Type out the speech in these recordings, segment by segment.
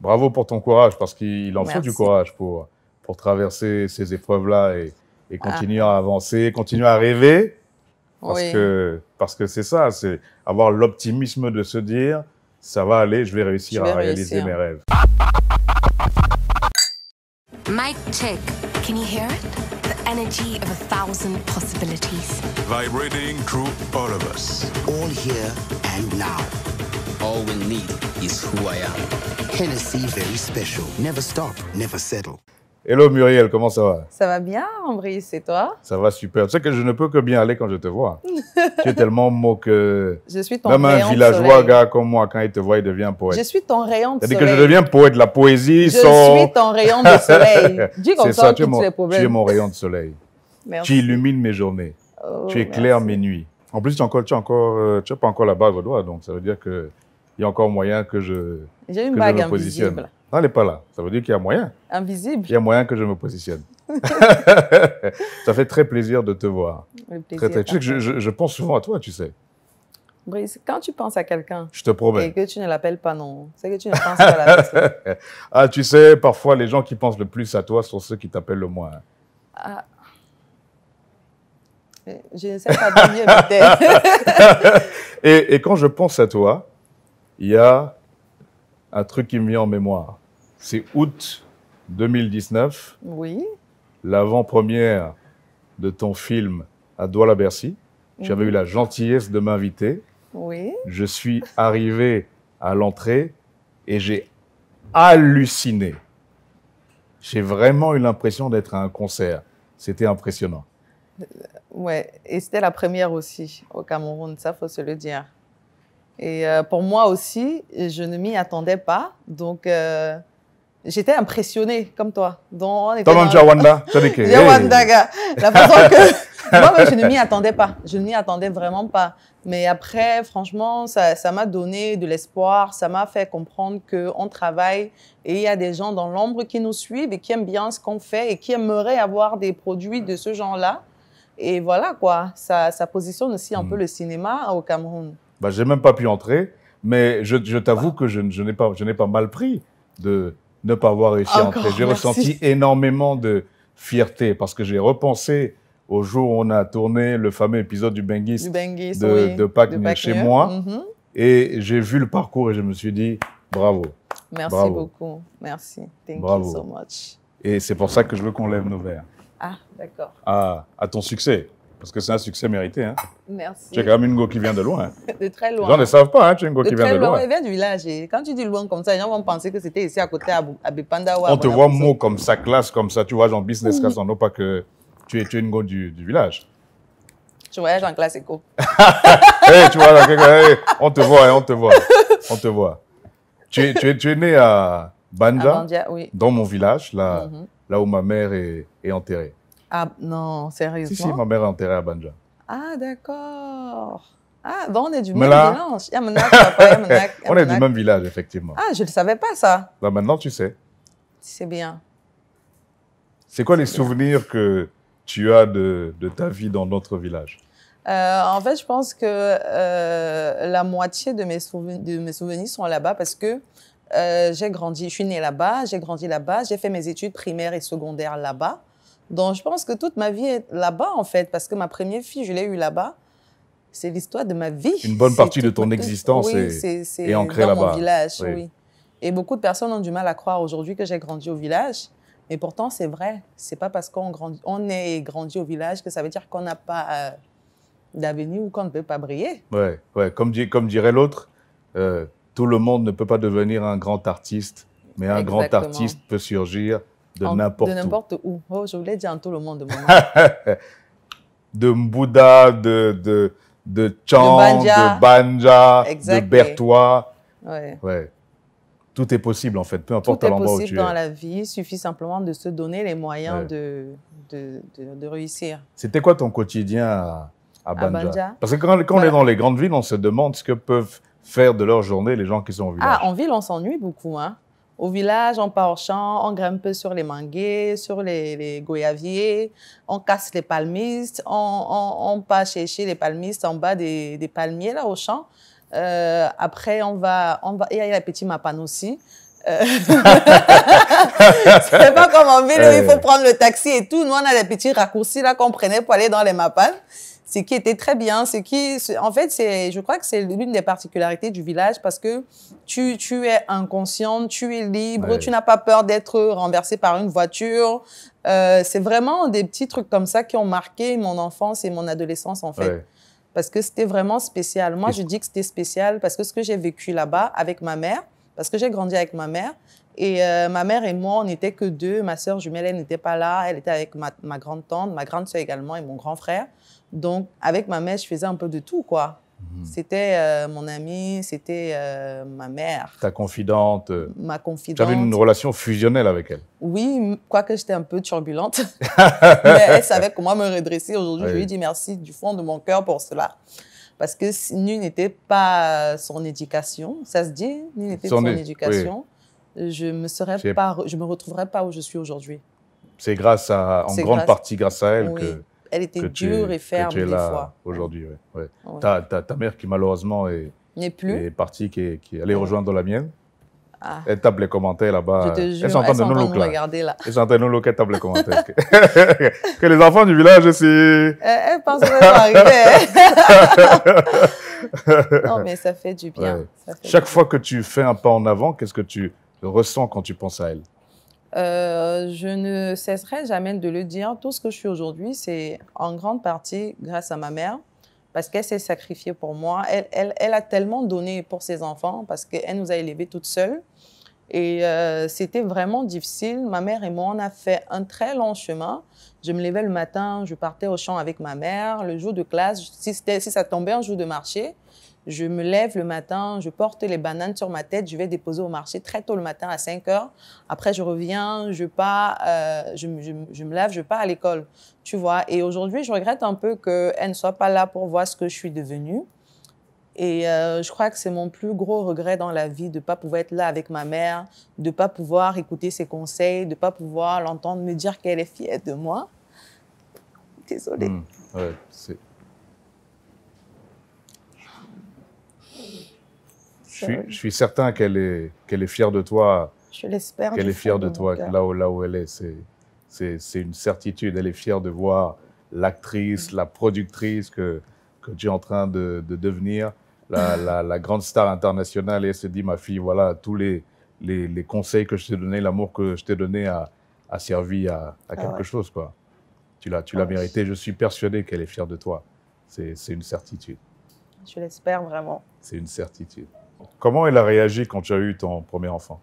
bravo pour ton courage, parce qu'il en faut du courage pour, pour traverser ces épreuves-là et, et continuer à avancer, continuer à rêver. Parce Oui. que parce que c'est ça, c'est avoir l'optimisme de se dire ça va aller, je vais réussir Je vais à réaliser réussir. mes rêves. Mic check. Can you hear it? The energy of a thousand possibilities. vibrating through all of us. all here and now. All we need is who I am. Hennessy very special. Never stop, never settle. Hello Muriel, comment ça va? Ça va bien, Brice, et toi? Ça va super. Tu sais que je ne peux que bien aller quand je te vois. tu es tellement beau que Je suis ton même rayon un villageois soleil. gars comme moi, quand il te voit, il devient poète. Je suis ton rayon de C'est-à-dire soleil. que je deviens poète, la poésie Je suis ton rayon de soleil. Dis comme C'est ça, ça, tu es, mon, les tu problèmes. es mon rayon de soleil. Merci. Tu illumines mes journées. Oh, tu éclaires merci. mes nuits. En plus, tu encore, encore, euh, tu as pas encore la bague au doigt, donc ça veut dire qu'il y a encore moyen que je, J'ai une que je me positionne. invisible. Non, elle n'est pas là. Ça veut dire qu'il y a moyen. Invisible? Il y a moyen que je me positionne. ça fait très plaisir de te voir. Le plaisir Très, très. Tu sais que je, pense souvent à toi, tu sais. Brice, quand tu penses à quelqu'un Je te promets. et que tu ne l'appelles pas non, c'est que tu ne penses pas à la personne. Ah, tu sais, parfois, les gens qui pensent le plus à toi sont ceux qui t'appellent le moins. Ah. Je ne sais pas dire mieux, peut-être. Et, et quand je pense à toi, il y a un truc qui me vient en mémoire. C'est août 2019, Oui. l'avant-première de ton film à Douala-Bercy. J'avais Mhm. eu la gentillesse de m'inviter. Oui. Je suis arrivé à l'entrée et j'ai halluciné. J'ai vraiment eu l'impression d'être à un concert. C'était impressionnant. Ouais, et c'était la première aussi au Cameroun, ça faut se le dire. Et euh, pour moi aussi, je ne m'y attendais pas, donc euh, j'étais impressionnée comme toi. Donc, on était dans- tu as Wanda Tu as dit que, J'ai hey. Wandaga. La façon que moi, je ne m'y attendais pas. Je ne m'y attendais vraiment pas. Mais après, franchement, ça ça m'a donné de l'espoir. Ça m'a fait comprendre qu'on travaille et il y a des gens dans l'ombre qui nous suivent et qui aiment bien ce qu'on fait et qui aimeraient avoir des produits de ce genre-là. Et voilà quoi, ça, ça positionne aussi un Mm. peu le cinéma au Cameroun. Bah, j'ai même pas pu entrer, mais je, je t'avoue que je, je n'ai pas, je n'ai pas mal pris de ne pas avoir réussi à entrer. J'ai ressenti énormément de fierté parce que j'ai repensé au jour où on a tourné le fameux épisode du Bengis, de, oui. de Pâques chez moi Mhm. et j'ai vu le parcours et je me suis dit bravo. Merci Bravo. beaucoup. Merci. Thank Bravo. you so much. Et c'est pour ça que je veux qu'on lève nos verres Ah, d'accord. à, à ton succès. Parce que c'est un succès mérité. Hein. Merci. Tu es quand même une go qui vient de loin. De très Les loin. gens ne savent pas, hein, tu es une go qui vient de loin. Il vient du village. Et quand tu dis loin comme ça, les gens vont penser que c'était ici à côté à, à à On te voit mot comme ça, classe comme ça, tu vois, genre business class, non pas que tu es, tu es une go du, du village. Tu voyages en classe éco. Hey, tu vois, là, quelqu'un, hey, on te voit, hein, on te voit, on te voit. Tu es, tu es, tu es né à À Banja, Bandia, oui. dans mon village, là, Mhm. là où ma mère est, est enterrée. Ah, non, Si, sérieusement? si, ma mère est enterrée à Banja. Ah, d'accord. Ah, donc on est du même là- village. Yamanak, papa, Yamanak, On est du même village, effectivement. Ah, je ne savais pas ça. Là, maintenant, tu sais. C'est bien. C'est quoi les souvenirs que tu as de, de ta vie dans notre village Euh, en fait, je pense que euh, la moitié de mes, de mes souvenirs sont là-bas parce que euh, j'ai grandi, je suis née là-bas, j'ai grandi là-bas, j'ai fait mes études primaires et secondaires là-bas. Donc, je pense que toute ma vie est là-bas, en fait, parce que ma première fille, je l'ai eue là-bas. C'est l'histoire de ma vie. Une bonne partie de ton ma- existence oui, est- ancrée dans là-bas. mon village, Oui. oui. Et beaucoup de personnes ont du mal à croire aujourd'hui que j'ai grandi au village. Mais pourtant, c'est vrai. C'est pas parce qu'on grandit, on est et grandit au village que ça veut dire qu'on n'a pas euh, d'avenir ou qu'on ne peut pas briller. Ouais, ouais. Comme, dit- comme dirait l'autre, euh, tout le monde ne peut pas devenir un grand artiste, mais un grand artiste peut surgir de n'importe De où. n'importe où. Oh, je voulais dire en tout le monde. de Mbouda, de, de, de Chang, De Banja. de Banja, de. Bertois. ouais. Ouais. Tout est possible, en fait, peu Tout importe à est l'endroit où possible tu dans es. la vie. Il suffit simplement de se donner les moyens Ouais. de, de, de, de réussir. C'était quoi ton quotidien à, à Banja, Banja Parce que quand, quand on Voilà. est dans les grandes villes, on se demande ce que peuvent faire de leur journée les gens qui sont au village. Ah, en ville, on s'ennuie beaucoup. Hein. Au village, on part au champ, on grimpe sur les manguiers, sur les, les goyaviers, on casse les palmistes, on, on, on part chercher les palmistes en bas des, des palmiers, là, au champ. Euh, après, on va, on va, il y a les petits mapanes aussi. Euh, c'est pas comme en ville où il faut prendre le taxi et tout. Nous, on a des petits raccourcis là qu'on prenait pour aller dans les mapas. Ce qui était très bien, c'est qui, en fait, c'est, je crois que c'est l'une des particularités du village parce que tu, tu es inconsciente, tu es libre, Ouais. tu n'as pas peur d'être renversé par une voiture. Euh, c'est vraiment des petits trucs comme ça qui ont marqué mon enfance et mon adolescence, en fait Ouais. parce que c'était vraiment spécial. Moi, je dis que c'était spécial parce que ce que j'ai vécu là-bas avec ma mère, parce que j'ai grandi avec ma mère, et euh, ma mère et moi, on n'était que deux. Ma sœur jumelle, elle n'était pas là. Elle était avec ma, ma grande tante, ma grande sœur également et mon grand frère. Donc, avec ma mère, je faisais un peu de tout, quoi. Mhm. C'était euh, mon amie, c'était euh, ma mère, Ta confidente. euh, ma Tu confidente. avais une relation fusionnelle avec elle. Oui, quoique j'étais un peu turbulente. Mais elle savait comment me redresser. Aujourd'hui, je lui dis merci du fond de mon cœur pour cela. Parce que si- nu n'était pas son éducation, ça se dit, nu n'était Son son, é- éducation, je me serais pas, je me retrouverais pas où je suis aujourd'hui. C'est grâce à, en grande grâce- partie grâce à elle Oui. que, Elle était dure es, et ferme que tu es là aujourd'hui. ouais, ouais. Ouais. Ta, ta- ta mère qui malheureusement est, N'est plus. est partie, qui est, qui est allée rejoindre la mienne. Ah, Elle tape les commentaires là-bas. je te jure, Elle sont en train de nous nous là. regarder là. Sont en train de nous elle tape les commentaires. que, les enfants du village, c'est... Elle, elle pense que ça va arriver. non, mais ça fait du bien. Ouais. Ça fait Chaque du fois que tu fais un pas en avant, qu'est-ce que tu ressens quand tu penses à elle? Euh, je ne cesserai jamais de le dire. Tout ce que je suis aujourd'hui, c'est en grande partie grâce à ma mère, parce qu'elle s'est sacrifiée pour moi. Elle, elle, elle a tellement donné pour ses enfants, parce qu'elle nous a élevés toutes seules. Et euh, c'était vraiment difficile. Ma mère et moi, on a fait un très long chemin. Je me levais le matin, je partais au champ avec ma mère. Le jour de classe, si, ça tombait un jour de marché, je me lève le matin, je porte les bananes sur ma tête, je vais déposer au marché très tôt le matin à 5 heures. Après, je reviens, je pars, euh, je, me- me- je me lève, je pars à l'école, tu vois. Et aujourd'hui, je regrette un peu qu'elle ne soit pas là pour voir ce que je suis devenue. Et euh, je crois que c'est mon plus gros regret dans la vie de ne pas pouvoir être là avec ma mère, de ne pas pouvoir écouter ses conseils, de ne pas pouvoir l'entendre me dire qu'elle est fière de moi. Désolée. Ouais, Je suis, je suis certain qu'elle est, qu'elle est fière de toi, Je l'espère. qu'elle est fière de toi, là où, là où elle est. C'est, une certitude. Elle est fière de voir l'actrice, la productrice que, que tu es en train de, de devenir, la, la, la grande star internationale. Et elle se dit, ma fille, voilà, tous les, les, les conseils que je t'ai donnés, l'amour que je t'ai donné a, a servi à, à quelque Ah ouais. chose. Quoi. Tu l'as, Ah ouais. mérité. Je suis persuadé qu'elle est fière de toi. C'est une certitude. Je l'espère vraiment. C'est une certitude. Comment elle a réagi quand tu as eu ton premier enfant?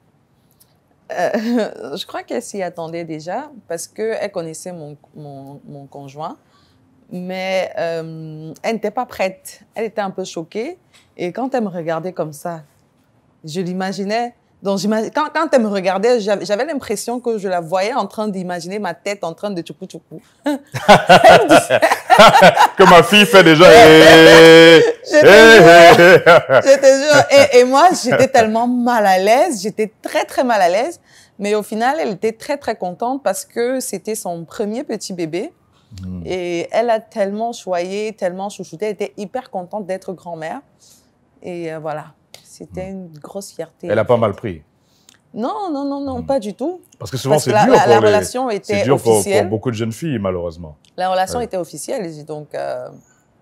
Euh, je crois qu'elle s'y attendait déjà parce qu'elle connaissait mon, mon, mon conjoint, mais euh, elle n'était pas prête. Elle était un peu choquée. Et quand elle me regardait comme ça, je l'imaginais. Donc, quand, quand elle me regardait, j'avais l'impression que je la voyais en train d'imaginer ma tête en train de tchoukou tchoukou. Que ma fille fait déjà. Je te jure. Et, et moi, j'étais tellement mal à l'aise. J'étais très, très mal à l'aise. Mais au final, elle était très, très contente parce que c'était son premier petit bébé. Hmm. Et elle a tellement choyé, tellement chouchouté. Elle était hyper contente d'être grand-mère. Et euh, voilà. C'était une grosse fierté. Hmm. Elle a pas mal pris. Non, non, non, non, Hmm. pas du tout. Parce que souvent, c'est dur la- pour la les- relation était dur pour, pour officielle. beaucoup de jeunes filles, malheureusement. La relation Ouais. était officielle. Donc, euh,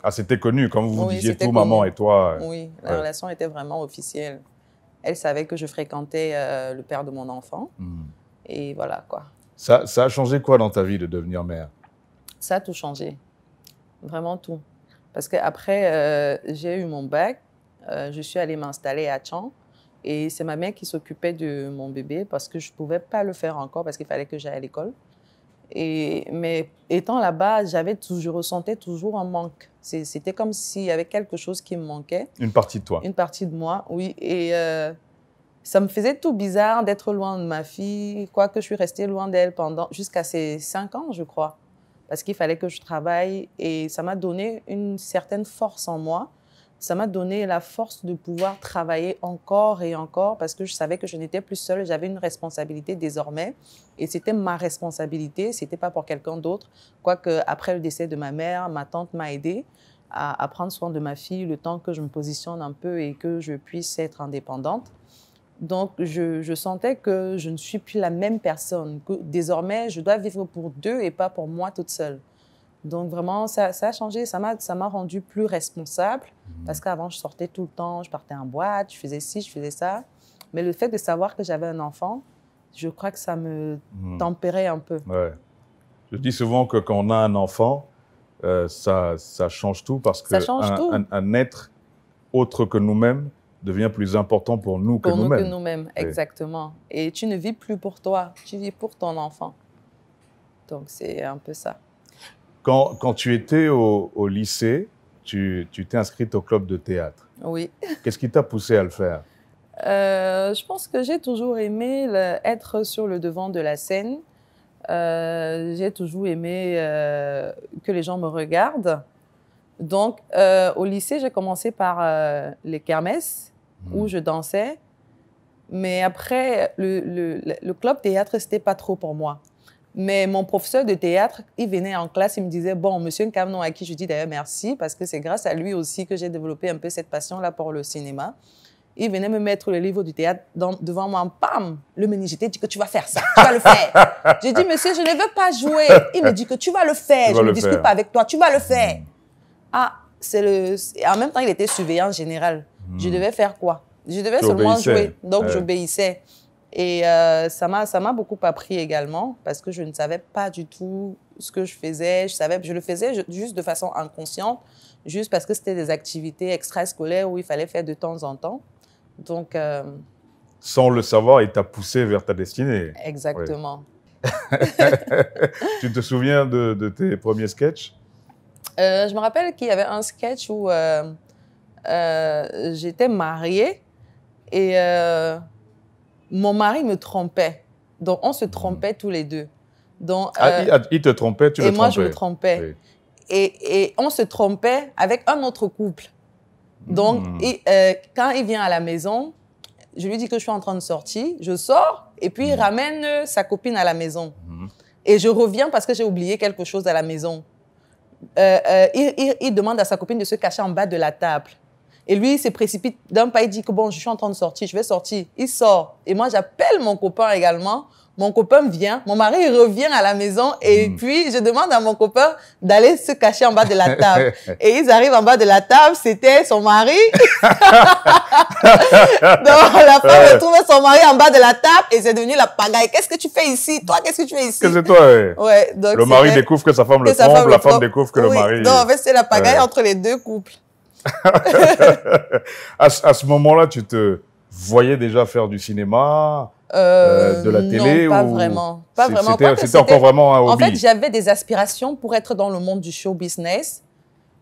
Ah, c'était connu, comme vous Oui, disiez tout, maman et toi. Oui, la Ouais. relation était vraiment officielle. Elle savait que je fréquentais euh, le père de mon enfant. Hmm. Et voilà, quoi. Ça, ça a changé quoi dans ta vie de devenir mère? Ça a tout changé. Vraiment tout. Parce qu'après, euh, j'ai eu mon bac. Euh, je suis allée m'installer à Tchang. Et c'est ma mère qui s'occupait de mon bébé parce que je ne pouvais pas le faire encore parce qu'il fallait que j'aille à l'école. Et, mais étant là-bas, j'avais je ressentais toujours un manque. C'était comme s'il y avait quelque chose qui me manquait. Une partie de toi. Une partie de moi, oui. Et euh, ça me faisait tout bizarre d'être loin de ma fille, quoique je suis restée loin d'elle pendant jusqu'à ses cinq ans, je crois, parce qu'il fallait que je travaille. Et ça m'a donné une certaine force en moi. Ça m'a donné la force de pouvoir travailler encore et encore parce que je savais que je n'étais plus seule, j'avais une responsabilité désormais et c'était ma responsabilité, c'était pas pour quelqu'un d'autre. Quoique après le décès de ma mère, ma tante m'a aidée à, prendre soin de ma fille le temps que je me positionne un peu et que je puisse être indépendante. Donc, je, je sentais que je ne suis plus la même personne, que désormais, je dois vivre pour deux et pas pour moi toute seule. Donc, vraiment, ça, ça a changé, ça m'a ça m'a rendu plus responsable, parce qu'avant, je sortais tout le temps, je partais en boîte, je faisais ci, je faisais ça. Mais le fait de savoir que j'avais un enfant, je crois que ça me Mhm. tempérait un peu. Ouais. Je dis souvent que quand on a un enfant, euh, ça, ça change tout parce que un, tout. un- un être autre que nous-mêmes devient plus important pour nous que Pour nous que nous-mêmes. nous-mêmes, exactement. Et tu ne vis plus pour toi, tu vis pour ton enfant. Donc, c'est un peu ça. Quand, quand tu étais au, au lycée, tu t'es inscrite au club de théâtre. Oui. Qu'est-ce qui t'a poussé à le faire? Euh, je pense que j'ai toujours aimé le- être sur le devant de la scène. Euh, j'ai toujours aimé euh, que les gens me regardent. Donc, au lycée, j'ai commencé par les kermesses où je dansais. Mais après, le, le, le club théâtre, c'était pas trop pour moi. Mais mon professeur de théâtre, il venait en classe, il me disait, bon, monsieur Nkamnon, à qui je dis d'ailleurs merci, parce que c'est grâce à lui aussi que j'ai développé un peu cette passion-là pour le cinéma. Il venait me mettre le livre du théâtre dans- devant moi, pam, le meningité dit que tu vas faire ça, tu vas le faire. J'ai dit, monsieur, je ne veux pas jouer. Il me dit que tu vas le faire, Tu je ne discute faire. pas avec toi, tu vas le faire. Ah, c'est le. En même temps, il était surveillant général. Je devais faire quoi? Je devais seulement jouer. Donc, Ouais. j'obéissais. Et euh, ça m'a beaucoup appris également parce que je ne savais pas du tout ce que je faisais. Je savais, je le faisais ju- juste de façon inconsciente, juste parce que c'était des activités extrascolaires où il fallait faire de temps en temps. Donc, euh, Sans le savoir, il t'a poussé vers ta destinée. exactement. Tu te souviens de, de tes premiers sketchs? Euh, je me rappelle qu'il y avait un sketch où euh, j'étais mariée et mon mari me trompait. Donc, on se trompait tous les deux. Donc, Ah, euh, il, ah, il te trompait, tu et le moi, trompais. je me trompais. Oui. Et, et on se trompait avec un autre couple. Donc, Hmm. et, euh, quand il vient à la maison, je lui dis que je suis en train de sortir. Je sors et puis il ramène euh, sa copine à la maison. Et je reviens parce que j'ai oublié quelque chose à la maison. Il, il- il demande à sa copine de se cacher en bas de la table. Et lui, il se précipite d'un pas, il dit que bon, je suis en train de sortir, je vais sortir. Il sort. Et moi, j'appelle mon copain également. Mon copain vient, mon mari il revient à la maison et Mm. puis je demande à mon copain d'aller se cacher en bas de la table. et ils arrivent en bas de la table, c'était son mari. Donc la femme retrouve son mari en bas de la table et c'est devenu la pagaille. Qu'est-ce que tu fais ici? Toi, qu'est-ce que tu fais ici? Que c'est toi, ouais. Ouais, donc Le mari découvre que sa femme le que trompe, la femme découvre que le mari. Non, en fait, c'est la pagaille Ouais. entre les deux couples. à, ce- à ce moment-là, tu te voyais déjà faire du cinéma, euh, de la télé Non, pas ou vraiment. Pas vraiment. C'était encore vraiment un En hobby. fait, j'avais des aspirations pour être dans le monde du show business.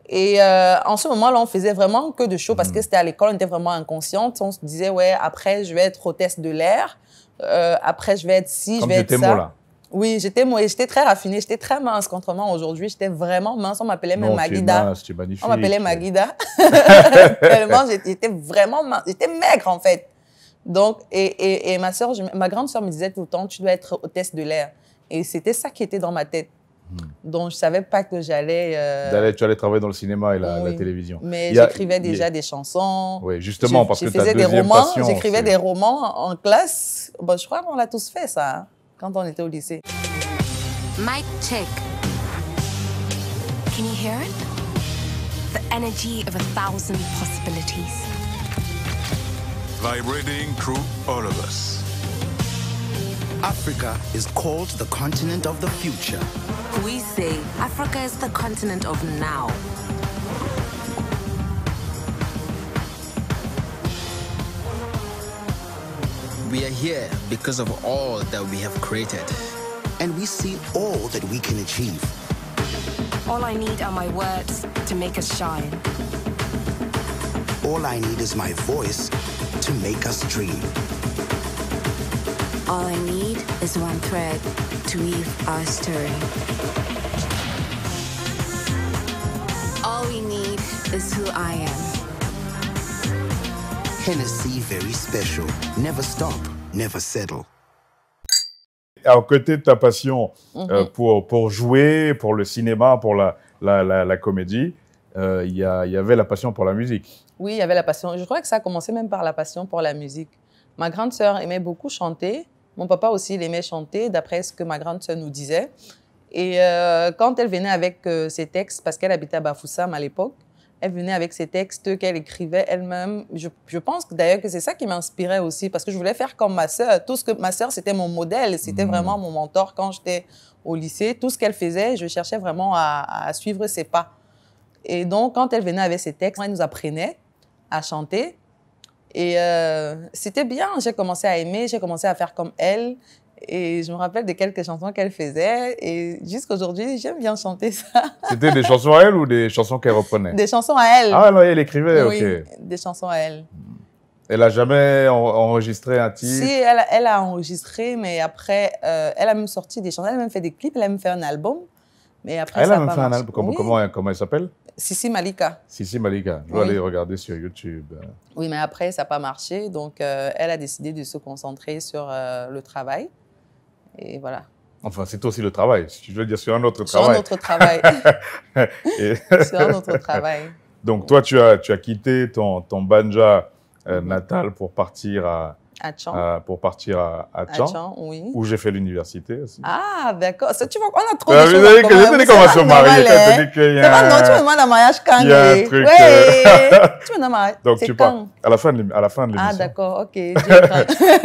Et euh, en ce moment-là, on faisait vraiment que de show parce Hmm. que c'était à l'école, on était vraiment inconsciente. On se disait, ouais, après, je vais être hôtesse de l'air. Euh, après, je vais être ci, Comme je vais être ça. là. Oui, j'étais très raffinée, j'étais très mince contre moi aujourd'hui. J'étais vraiment mince. On m'appelait même tu Maguida. mince, tu es magnifique. On m'appelait Maguida. Tellement j'étais vraiment mince. J'étais maigre, en fait. Donc, et, et, et ma, soeur, ma grande soeur me disait tout le temps, tu dois être hôtesse de l'air. Et c'était ça qui était dans ma tête. Donc, je savais pas que j'allais... euh, Tu allais travailler dans le cinéma et la, la télévision. Mais j'écrivais a- déjà des chansons. Oui, justement, Je- parce je que ta faisais des romans, J'écrivais des romans en classe. Bon, je crois qu'on l'a tous fait, ça, hein, quand on était au lycée. Mic check. Can you hear it? The energy of a thousand possibilities. Vibrating through all of us. Africa is called the continent of the future. We say Africa is the continent of now. We are here because of all that we have created. And we see all that we can achieve. All I need are my words to make us shine. All I need is my voice to make us dream. All I need is one thread to weave our story. All we need is who I am. Hennessy very special. Never stop, never settle. À côté de ta passion Mhm. euh, pour, pour jouer, pour le cinéma, pour la, la, la, la comédie, euh, il y, avait la passion pour la musique. Oui, il y avait la passion. Je crois que ça a commencé même par la passion pour la musique. Ma grande sœur aimait beaucoup chanter. Mon papa aussi, il aimait chanter, d'après ce que ma grande sœur nous disait. Et euh, quand elle venait avec euh, ses textes, parce qu'elle habitait à Bafoussam à l'époque, elle venait avec ses textes qu'elle écrivait elle-même. Je, je pense d'ailleurs que c'est ça qui m'inspirait aussi, parce que je voulais faire comme ma sœur. Tout ce que ma sœur, c'était mon modèle, c'était vraiment mon mentor quand j'étais au lycée. Tout ce qu'elle faisait, je cherchais vraiment à, à suivre ses pas. Et donc, quand elle venait avec ses textes, elle nous apprenait à chanter. Et euh, c'était bien. J'ai commencé à aimer, j'ai commencé à faire comme elle. Et je me rappelle de quelques chansons qu'elle faisait. Et jusqu'aujourd'hui, j'aime bien chanter ça. C'était des chansons à elle ou des chansons qu'elle reprenait? Des chansons à elle. Ah non, elle écrivait, oui, ok. des chansons à elle. Elle a jamais en- enregistré un titre? Si, elle, a- elle a enregistré, mais après, euh, elle a même sorti des chansons. Elle a même fait des clips, elle a même fait un album. Mais après, Elle ça a même fait un album. Comment, Oui. comment, comment elle s'appelle? Sissi Malika. Sissi Malika. Je Oui. aller regarder sur YouTube. Oui, mais après, ça n'a pas marché. Donc, euh, elle a décidé de se concentrer sur euh, le travail. Et voilà. Enfin, c'est aussi le travail. Si je veux dire, sur un autre Sur un travail. autre travail. Et- sur un autre travail. donc, toi, tu as, tu as quitté ton, ton Banja euh, natal pour partir à, À à- pour partir à, à À Tchan, Tchan, oui. où j'ai fait l'université aussi. Ah, d'accord. Tu vois, on a trop Ah, de choses c'est va pas se marier. C'est pas non, tu me demandes un mariage quand Il y a un truc, euh, tu me demandes un mariage. Donc, tu pars à la fin de à la fin de l'émission. Ah, d'accord, ok.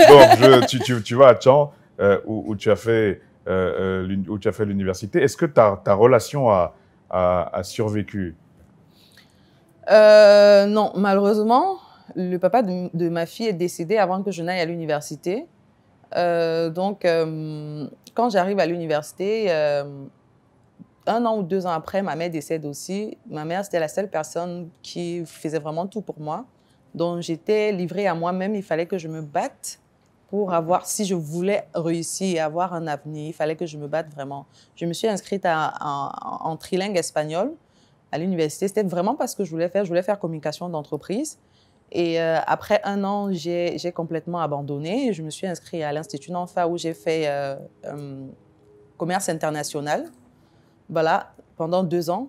Donc, je- tu, tu, tu vas à Tchan, euh, où, tu as fait, euh, euh, où tu as fait l'université. Est-ce que ta, ta relation a, a, survécu? Non, malheureusement, le papa de, de ma fille est décédé avant que je n'aille à l'université. Donc, quand j'arrive à l'université, un an ou deux ans après, ma mère décède aussi. Ma mère, c'était la seule personne qui faisait vraiment tout pour moi. Donc, j'étais livrée à moi-même. Il fallait que je me batte pour avoir, si je voulais réussir et avoir un avenir, il fallait que je me batte vraiment. Je me suis inscrite en, trilingue espagnol à l'université. C'était vraiment parce que je voulais faire. Je voulais faire communication d'entreprise. Et euh, après un an, j'ai complètement abandonné. Je me suis inscrite à l'Institut Nanfa où j'ai fait euh, euh, commerce international. Voilà, pendant deux ans.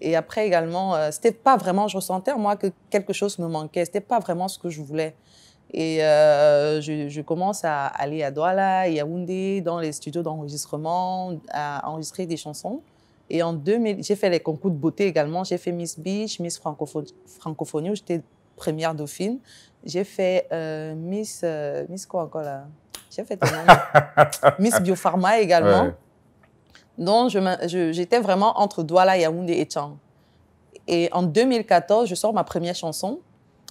Et après également, c'était pas vraiment, je ressentais en moi que quelque chose me manquait. C'était pas vraiment ce que je voulais. Et euh, je, je commence à aller à Douala, Yaoundé, dans les studios d'enregistrement, à enregistrer des chansons. Et en 2000, j'ai fait les concours de beauté également. J'ai fait Miss Beach, Miss Francopho- Francophonie, où j'étais première dauphine. J'ai fait euh, Miss, euh, Miss quoi encore là? J'ai fait. Miss Biopharma également. Ouais. Donc, j'étais vraiment entre Douala, Yaoundé et Tchang. Et en 2014, je sors ma première chanson.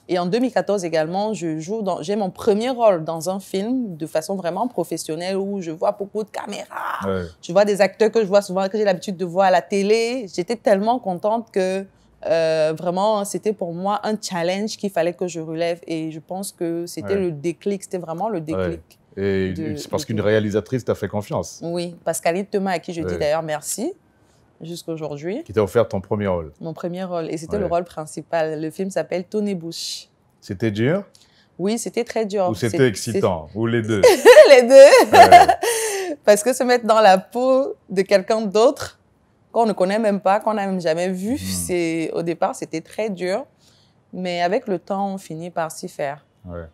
Et en 2014 également, je joue dans, j'ai mon premier rôle dans un film de façon vraiment professionnelle où je vois beaucoup de caméras. Ouais. Je vois des acteurs que je vois souvent, que j'ai l'habitude de voir à la télé. J'étais tellement contente que euh, vraiment, c'était pour moi un challenge qu'il fallait que je relève. Et je pense que c'était Ouais. le déclic, c'était vraiment le déclic. Et c'est parce qu'une réalisatrice t'a fait confiance, Oui, Pascaline Thomas, à qui je dis d'ailleurs merci jusqu'à aujourd'hui. qui t'a offert ton premier rôle. Mon premier rôle. Et c'était Ouais. le rôle principal. Le film s'appelle Tony Bush. C'était dur? Oui, c'était très dur. ou c'était excitant? Ou les deux? Les deux. Ouais. Parce que se mettre dans la peau de quelqu'un d'autre qu'on ne connaît même pas, qu'on n'a même jamais vu, c'est au départ, c'était très dur. Mais avec le temps, on finit par s'y faire. Ouais.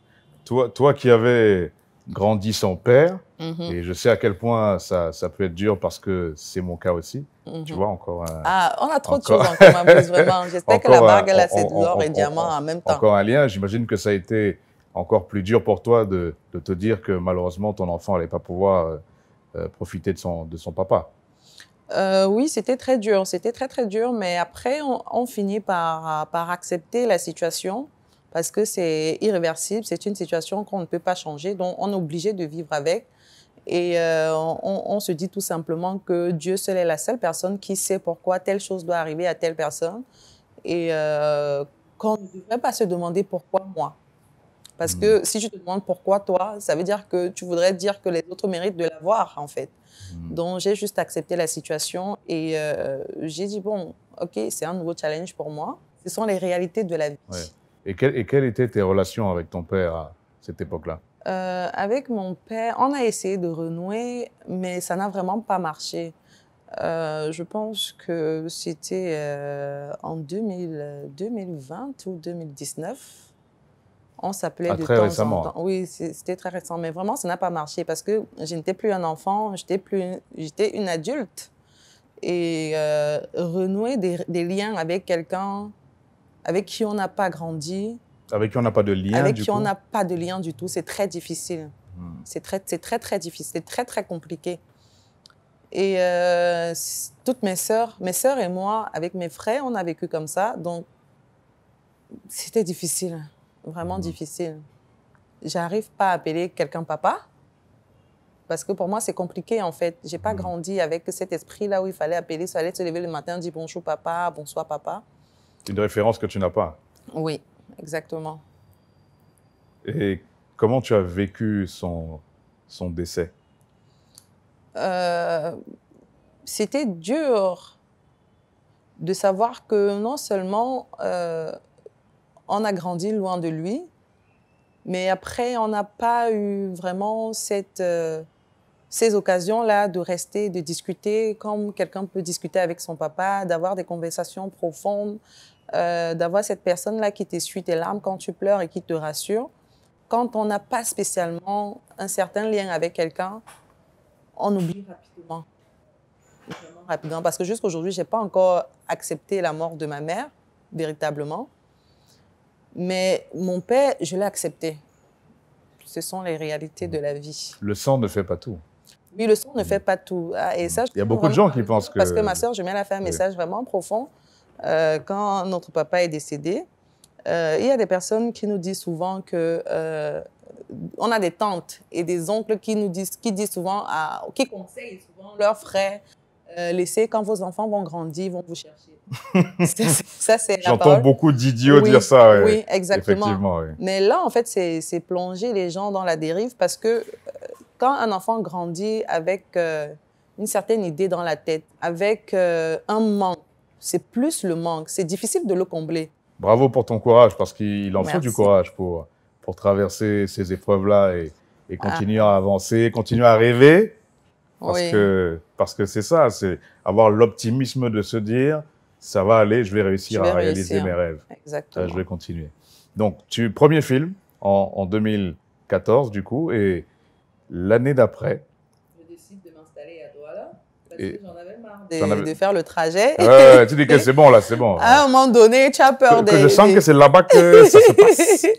Toi, toi qui avais grandi sans père, Mhm, et je sais à quel point ça, ça peut être dur parce que c'est mon cas aussi. mhm. Tu vois, encore un, Ah, on a trop Encore- de choses en commun, vraiment. J'espère que la bague, elle a on- l'or et diamant en même temps. encore un lien. J'imagine que ça a été encore plus dur pour toi de, de te dire que malheureusement ton enfant n'allait pas pouvoir euh, euh, profiter de son, de son papa. Euh, oui, c'était très dur. C'était très, très dur. Mais après, on, on finit par, par accepter la situation parce que c'est irréversible. C'est une situation qu'on ne peut pas changer. Donc, on est obligé de vivre avec. Et euh, on, on se dit tout simplement que Dieu seul est la seule personne qui sait pourquoi telle chose doit arriver à telle personne. Et euh, qu'on ne devrait pas se demander pourquoi moi. Parce que si je te demande pourquoi toi, ça veut dire que tu voudrais dire que les autres méritent de l'avoir, en fait. Mm. Donc, j'ai juste accepté la situation et euh, j'ai dit, bon, OK, c'est un nouveau challenge pour moi. Ce sont les réalités de la vie. Ouais. Et, quelle- et quelles étaient tes relations avec ton père à cette époque-là? Euh, avec mon père, on a essayé de renouer, mais ça n'a vraiment pas marché. Euh, je pense que c'était euh, en 2000, 2020 ou 2019. On s'appelait Ah, de très temps récemment. en temps. Oui, c'était très récent. Mais vraiment, ça n'a pas marché parce que je n'étais plus un enfant, j'étais plus, j'étais une adulte. Et euh, renouer des, des liens avec quelqu'un avec qui on n'a pas grandi, Avec qui on n'a pas de lien, avec du qui coup on n'a pas de lien du tout, c'est très difficile. Hmm. C'est très, très, très difficile. C'est très, très compliqué. Et euh, toutes mes sœurs, mes sœurs et moi, avec mes frères, on a vécu comme ça. Donc, c'était difficile. Vraiment Mhm. difficile. J'arrive pas à appeler quelqu'un papa. Parce que pour moi, c'est compliqué, en fait. J'ai pas Mhm. grandi avec cet esprit-là où il fallait appeler, il fallait se lever le matin, dire bonjour papa, bonsoir papa. Une référence que tu n'as pas. Oui, exactement. Et comment tu as vécu son, son décès? Euh, c'était dur de savoir que non seulement euh, on a grandi loin de lui, mais après on n'a pas eu vraiment cette, euh, ces occasions-là de rester, de discuter comme quelqu'un peut discuter avec son papa, d'avoir des conversations profondes, euh, d'avoir cette personne-là qui t'essuie tes larmes quand tu pleures et qui te rassure. Quand on n'a pas spécialement un certain lien avec quelqu'un, on oublie rapidement. Parce que jusqu'aujourd'hui, je n'ai pas encore accepté la mort de ma mère, véritablement. Mais mon père, je l'ai accepté. Ce sont les réalités de la vie. Le sang ne fait pas tout. Oui, le sang ne fait pas tout. Ah, Et ça, je Il y a beaucoup de gens qui pensent que- Parce que ma soeur, je mets a fait un Oui. message vraiment profond. Euh, quand notre papa est décédé, euh, il y a des personnes qui nous disent souvent que euh, on a des tantes et des oncles qui nous disent, qui disent souvent, à, qui conseillent souvent leurs frères, laissez quand vos enfants vont grandir, ils vont vous chercher. Ça, c'est la J'entends beaucoup d'idiots Oui, dire ça. Oui, exactement. Effectivement, oui. Mais là, en fait, c'est plonger les gens dans la dérive parce que quand un enfant grandit avec euh, une certaine idée dans la tête, avec euh, un manque, c'est plus le manque, c'est difficile de le combler. Bravo pour ton courage, parce qu'il en faut du courage pour, pour traverser ces épreuves-là et, et continuer à avancer, continuer à rêver. Parce Ah. Oui. que parce que c'est ça, c'est avoir l'optimisme de se dire ça va aller, je vais réussir Je vais à réaliser réussir. mes rêves. Exactement. Euh, je vais continuer. Donc, tu premier film en, en 2014 du coup et l'année d'après. Je décide de m'installer à Douala parce Et- que j'en avais marre de, avais- de faire le trajet. Ouais, ouais, tu dis que c'est bon là, c'est bon. À un moment donné, tu as peur que, des... que je sens des- que c'est là-bas que ça se passe.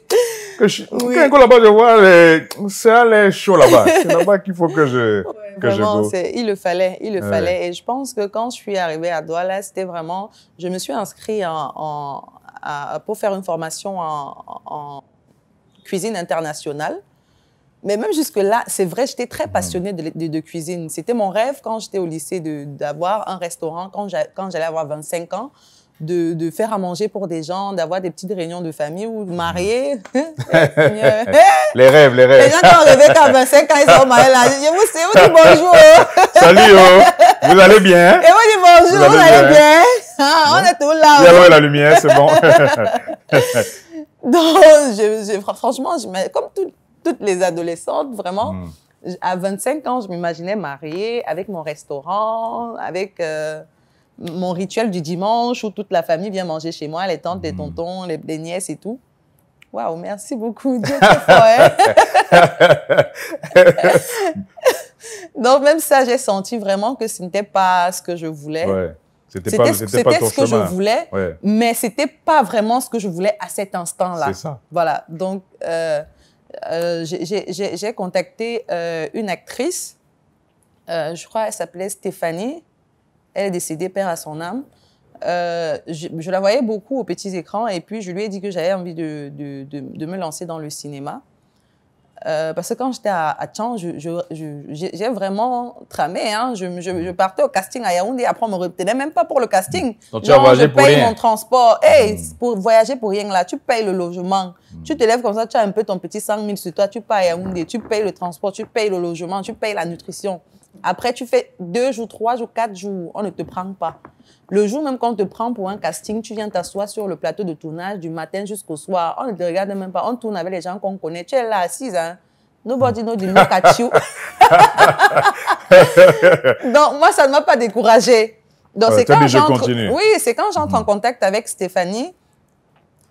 Que je, Oui. Quand là-bas, je vois les, c'est chaud là-bas. C'est là-bas qu'il faut que je, Ouais, que vraiment, il le fallait, il le Ouais. fallait. Et je pense que quand je suis arrivée à Douala, c'était vraiment, je me suis inscrite en, en- à- pour faire une formation en, en cuisine internationale. Mais même jusque-là, c'est vrai, j'étais très Mhm. passionnée de, de- de cuisine. C'était mon rêve quand j'étais au lycée d'avoir un restaurant, quand j'a- quand j'allais avoir 25 ans, de, de faire à manger pour des gens, d'avoir des petites réunions de famille ou de marier. Seigneur. Les rêves, les Les rêves. gens qui ont rêvé qu'à 25 ans, ils sont mariés là. Je vous, je vous dis bonjour. Salut, oh. Vous allez bien? Et vous dis bonjour, Vous vous allez bien? bien? Ah, on est tous là. Il y a la lumière, c'est bon. Donc, je, je- franchement, je, comme tout- toutes les adolescentes, vraiment, Mm. j- à 25 ans, je m'imaginais mariée avec mon restaurant, avec euh, mon rituel du dimanche où toute la famille vient manger chez moi, les tantes, les Mm. tontons, les, les nièces et tout. Waouh, merci beaucoup. Dieu? Donc, même ça, j'ai senti vraiment que ce n'était pas ce que je voulais. Ouais. C'était ce ce que je voulais, Ouais, mais c'était pas vraiment ce que je voulais à cet instant-là. c'est ça. Voilà. Donc, euh, euh, j'ai- contacté euh, une actrice, euh, je crois qu'elle s'appelait Stéphanie. Elle est décédée, père à son âme. Je, la voyais beaucoup aux petits écrans et puis je lui ai dit que j'avais envie de me lancer dans le cinéma. Euh, parce que quand j'étais à, à Tchang, je- je- je- j'ai vraiment tramé. Hein. Je, partais au casting à Yaoundé, après on me retenait même pas pour le casting. Donc, tu as Non, voyagé je pour paye rien. mon transport. Hey, Mm. pour voyager pour rien là, tu payes le logement. Tu te lèves comme ça, tu as un peu ton petit 100 000 sur toi, tu payes à Yaoundé, tu payes le transport, tu payes le logement, tu payes la nutrition. Après, tu fais deux jours, trois jours, quatre jours, on ne te prend pas. Le jour même qu'on te prend pour un casting, tu viens t'asseoir sur le plateau de tournage du matin jusqu'au soir. On ne te regarde même pas. On tourne avec les gens qu'on connaît. Tu es là assise, hein. Nobody knows the look at you. Donc, moi, ça ne m'a pas découragée. Donc, c'est quand j'entre. Oui, c'est quand j'entre en contact avec Stéphanie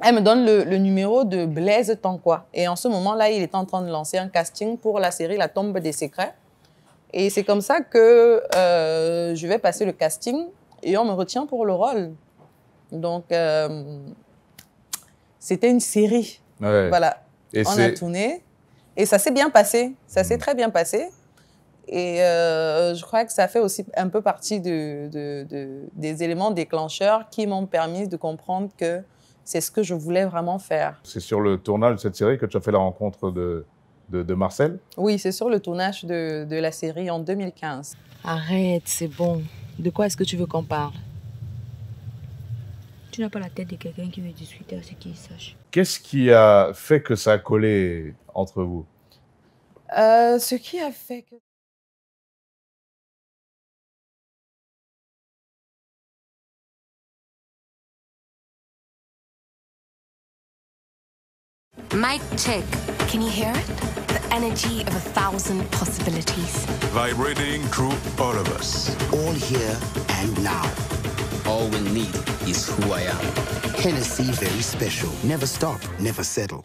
Elle me donne le, le numéro de Blaise Tanquois. Et en ce moment-là, il est en train de lancer un casting pour la série La tombe des secrets. Et c'est comme ça que euh, je vais passer le casting et on me retient pour le rôle. Donc, euh, c'était une série. Ouais. Voilà. Et on a tourné et ça s'est bien passé. Ça Mm. s'est très bien passé. Et euh, je crois que ça fait aussi un peu partie de, de- de- des éléments déclencheurs qui m'ont permis de comprendre que c'est ce que je voulais vraiment faire. c'est sur le tournage de cette série que tu as fait la rencontre de, de, de Marcel. Oui, c'est sur le tournage de, de la série en 2015. Arrête, c'est bon. De quoi est-ce que tu veux qu'on parle? Tu n'as pas la tête de quelqu'un qui veut discuter à ce qu'il sache. Qu'est-ce qui a fait que ça a collé entre vous? Euh, ce qui a fait que... Mic check. Can you hear it? The energy of a thousand possibilities. Vibrating through all of us. All here and now. All we need is who I am. Hennessy very special. Never stop, never settle.